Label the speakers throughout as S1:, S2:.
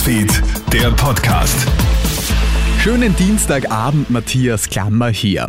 S1: Newsfeed, der Podcast.
S2: Schönen Dienstagabend, Matthias Klammer hier.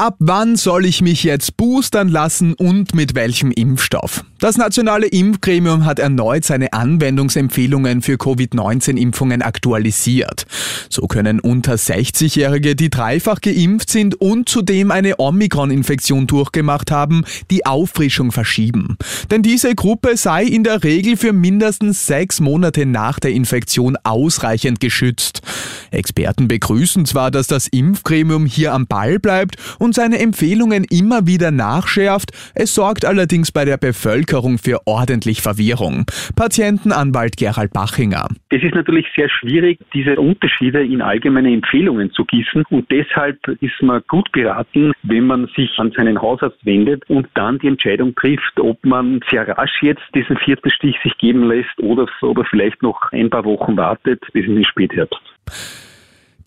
S2: Ab wann soll ich mich jetzt boostern lassen und mit welchem Impfstoff? Das nationale Impfgremium hat erneut seine Anwendungsempfehlungen für Covid-19-Impfungen aktualisiert. So können unter 60-Jährige, die dreifach geimpft sind und zudem eine Omikron-Infektion durchgemacht haben, die Auffrischung verschieben. Denn diese Gruppe sei in der Regel für mindestens sechs Monate nach der Infektion ausreichend geschützt. Experten begrüßen zwar, dass das Impfgremium hier am Ball bleibt und seine Empfehlungen immer wieder nachschärft, es sorgt allerdings bei der Bevölkerung für ordentlich Verwirrung. Patientenanwalt Gerald Bachinger.
S3: Es ist natürlich sehr schwierig, diese Unterschiede in allgemeine Empfehlungen zu gießen und deshalb ist man gut beraten, wenn man sich an seinen Hausarzt wendet und dann die Entscheidung trifft, ob man sehr rasch jetzt diesen vierten Stich sich geben lässt oder, oder vielleicht noch ein paar Wochen wartet bis in den Spätherbst.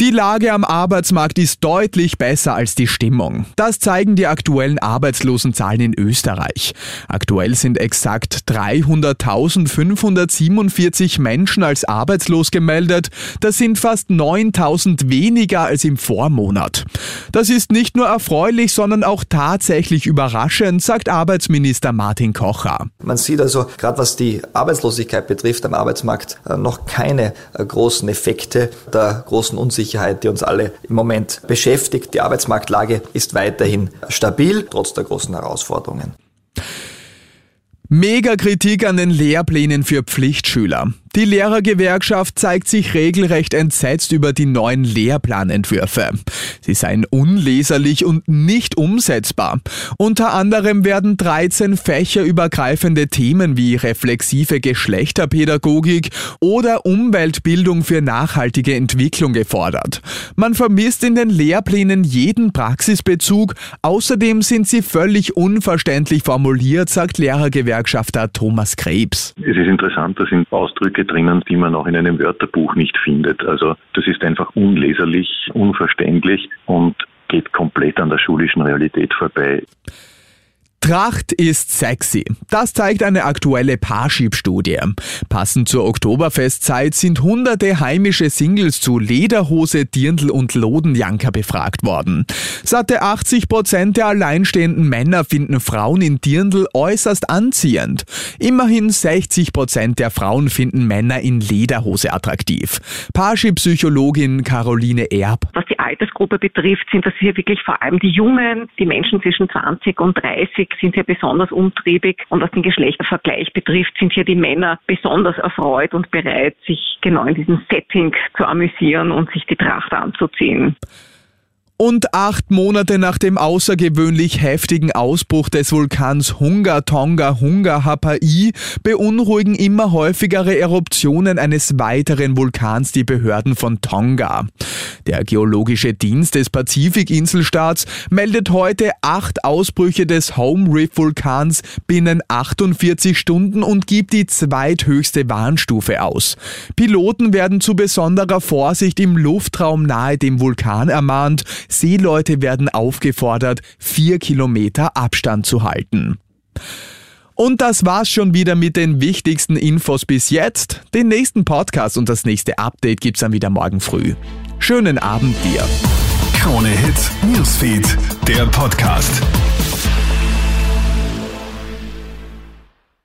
S2: Die Lage am Arbeitsmarkt ist deutlich besser als die Stimmung. Das zeigen die aktuellen Arbeitslosenzahlen in Österreich. Aktuell sind exakt 300.547 Menschen als arbeitslos gemeldet. Das sind fast 9.000 weniger als im Vormonat. Das ist nicht nur erfreulich, sondern auch tatsächlich überraschend, sagt Arbeitsminister Martin Kocher.
S4: Man sieht also, gerade was die Arbeitslosigkeit betrifft am Arbeitsmarkt, äh, noch keine äh, großen Effekte der großen Unsicherheit Unsicherheit, die uns alle im Moment beschäftigt. Die Arbeitsmarktlage ist weiterhin stabil, trotz der großen Herausforderungen.
S2: Mega Kritik an den Lehrplänen für Pflichtschüler. Die Lehrergewerkschaft zeigt sich regelrecht entsetzt über die neuen Lehrplanentwürfe. Sie seien unleserlich und nicht umsetzbar. Unter anderem werden 13 fächerübergreifende Themen wie reflexive Geschlechterpädagogik oder Umweltbildung für nachhaltige Entwicklung gefordert. Man vermisst in den Lehrplänen jeden Praxisbezug. Außerdem sind sie völlig unverständlich formuliert, sagt Lehrergewerkschafter Thomas Krebs.
S5: Es ist interessant, dass in Ausdrücke drinnen, die man auch in einem Wörterbuch nicht findet. Also das ist einfach unleserlich, unverständlich und geht komplett an der schulischen Realität vorbei.
S2: Tracht ist sexy. Das zeigt eine aktuelle Parship-Studie. Passend zur Oktoberfestzeit sind hunderte heimische Singles zu Lederhose, Dirndl und Lodenjanker befragt worden. Satte 80 Prozent der alleinstehenden Männer finden Frauen in Dirndl äußerst anziehend. Immerhin 60 Prozent der Frauen finden Männer in Lederhose attraktiv. Parship-Psychologin Caroline Erb.
S6: Was die Altersgruppe betrifft, sind das hier wirklich vor allem die Jungen, die Menschen zwischen 20 und 30 sind hier besonders umtriebig und was den Geschlechtervergleich betrifft, sind hier die Männer besonders erfreut und bereit, sich genau in diesem Setting zu amüsieren und sich die Tracht anzuziehen.
S2: Und acht Monate nach dem außergewöhnlich heftigen Ausbruch des Vulkans Hunga Tonga Hunga Hapai beunruhigen immer häufigere Eruptionen eines weiteren Vulkans die Behörden von Tonga. Der Geologische Dienst des Pazifikinselstaats meldet heute acht Ausbrüche des Home Reef Vulkans binnen 48 Stunden und gibt die zweithöchste Warnstufe aus. Piloten werden zu besonderer Vorsicht im Luftraum nahe dem Vulkan ermahnt. Seeleute werden aufgefordert, vier Kilometer Abstand zu halten. Und das war's schon wieder mit den wichtigsten Infos bis jetzt. Den nächsten Podcast und das nächste Update gibt's dann wieder morgen früh. Schönen Abend dir.
S1: Krone Hits, Newsfeed, der Podcast.